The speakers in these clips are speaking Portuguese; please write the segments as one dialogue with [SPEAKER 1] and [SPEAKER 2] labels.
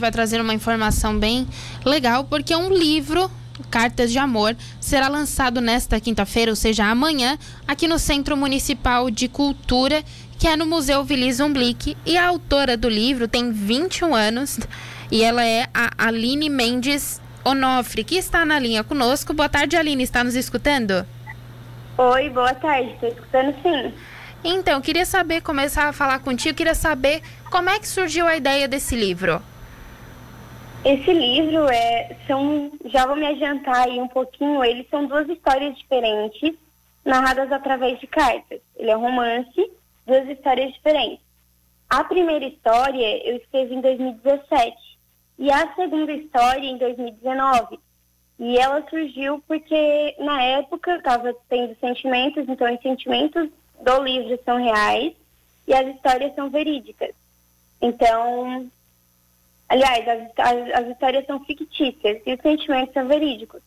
[SPEAKER 1] gente vai trazer uma informação bem legal, porque um livro Cartas de Amor será lançado nesta quinta-feira, ou seja, amanhã, aqui no Centro Municipal de Cultura, que é no Museu Vilis Umblick. E a autora do livro tem 21 anos e ela é a Aline Mendes Onofre, que está na linha conosco. Boa tarde, Aline. Está nos escutando?
[SPEAKER 2] Oi, boa tarde. Estou escutando sim.
[SPEAKER 1] Então, queria saber, começar a falar contigo, queria saber como é que surgiu a ideia desse livro.
[SPEAKER 2] Esse livro é, são, já vou me adiantar aí um pouquinho, eles são duas histórias diferentes, narradas através de cartas. Ele é um romance, duas histórias diferentes. A primeira história eu escrevi em 2017 e a segunda história em 2019. E ela surgiu porque na época estava tendo sentimentos, então os sentimentos do livro são reais e as histórias são verídicas. Então, aliás, as, as, as histórias são fictícias e os sentimentos são verídicos.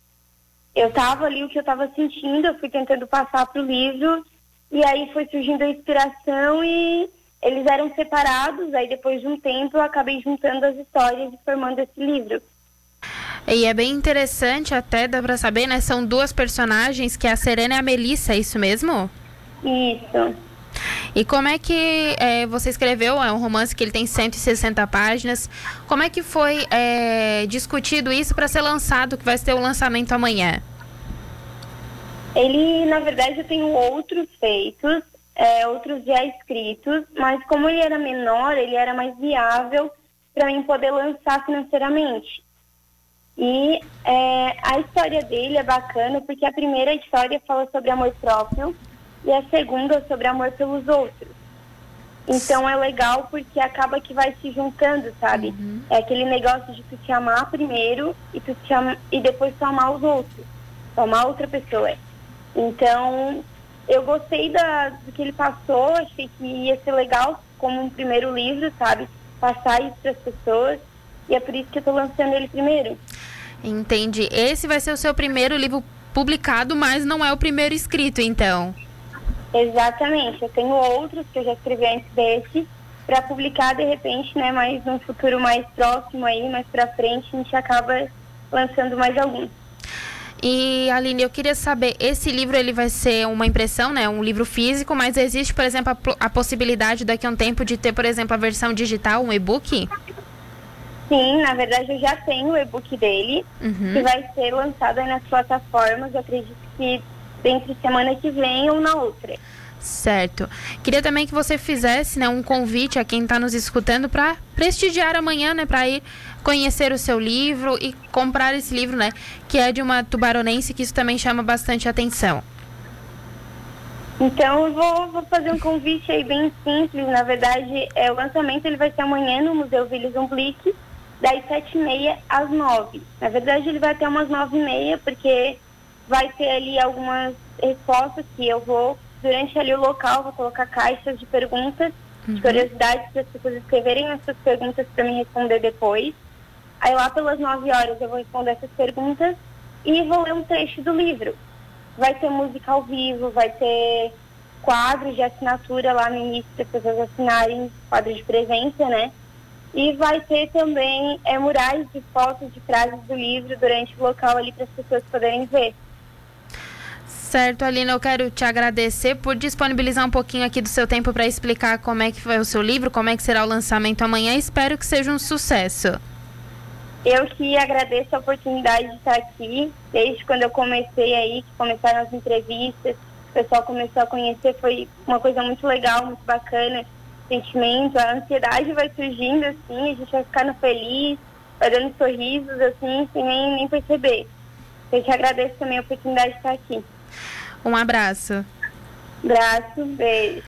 [SPEAKER 2] Eu estava ali o que eu estava sentindo, eu fui tentando passar para o livro e aí foi surgindo a inspiração e eles eram separados, aí depois de um tempo eu acabei juntando as histórias e formando esse livro.
[SPEAKER 1] E é bem interessante, até dá para saber, né? São duas personagens, que é a Serena e a Melissa, é isso mesmo?
[SPEAKER 2] Isso.
[SPEAKER 1] E como é que é, você escreveu? É um romance que ele tem 160 páginas. Como é que foi é, discutido isso para ser lançado, que vai ser o lançamento amanhã?
[SPEAKER 2] Ele, na verdade, eu tenho outros feitos, é, outros já escritos, mas como ele era menor, ele era mais viável para mim poder lançar financeiramente. E é, a história dele é bacana porque a primeira história fala sobre amor próprio e a segunda sobre amor pelos outros. Então é legal porque acaba que vai se juntando, sabe? Uhum. É aquele negócio de tu te amar primeiro e tu te ama, e depois tu amar os outros, amar outra pessoa. Então eu gostei da, do que ele passou, achei que ia ser legal como um primeiro livro, sabe? Passar isso para as pessoas e é por isso que eu estou lançando ele primeiro.
[SPEAKER 1] Entendi. Esse vai ser o seu primeiro livro publicado, mas não é o primeiro escrito, então.
[SPEAKER 2] Exatamente. Eu tenho outros que eu já escrevi antes desse para publicar de repente, né? Mas num futuro mais próximo aí, mais para frente, a gente acaba lançando mais alguns.
[SPEAKER 1] E Aline, eu queria saber, esse livro ele vai ser uma impressão, né, um livro físico, mas existe, por exemplo, a, a possibilidade daqui a um tempo de ter, por exemplo, a versão digital, um e-book?
[SPEAKER 2] Sim, na verdade eu já tenho o e-book dele, uhum. que vai ser lançado aí nas plataformas, eu acredito que entre semana que vem ou na outra.
[SPEAKER 1] Certo. Queria também que você fizesse né, um convite a quem está nos escutando para prestigiar amanhã, né, para ir conhecer o seu livro e comprar esse livro, né, que é de uma tubaronense, que isso também chama bastante atenção.
[SPEAKER 2] Então eu vou, vou fazer um convite aí bem simples. Na verdade, é, o lançamento ele vai ser amanhã no Museu Willis Umblick, das sete e meia às nove. Na verdade, ele vai até umas nove e meia, porque vai ter ali algumas respostas que eu vou, durante ali o local, vou colocar caixas de perguntas, uhum. de curiosidades para as pessoas escreverem as suas perguntas para me responder depois. Aí lá pelas 9 horas eu vou responder essas perguntas e vou ler um trecho do livro. Vai ter música ao vivo, vai ter quadros de assinatura lá no início para as pessoas assinarem, quadro de presença, né? E vai ter também é, murais de fotos de frases do livro durante o local ali para as pessoas poderem ver.
[SPEAKER 1] Certo, Aline, eu quero te agradecer por disponibilizar um pouquinho aqui do seu tempo para explicar como é que foi o seu livro, como é que será o lançamento amanhã. Espero que seja um sucesso.
[SPEAKER 2] Eu que agradeço a oportunidade de estar aqui. Desde quando eu comecei aí, que começaram as entrevistas, o pessoal começou a conhecer, foi uma coisa muito legal, muito bacana. Sentimento, a ansiedade vai surgindo assim, a gente vai ficando feliz, vai dando sorrisos assim, sem nem, nem perceber. Eu te agradeço também a oportunidade de estar aqui.
[SPEAKER 1] Um abraço.
[SPEAKER 2] Abraço, beijo.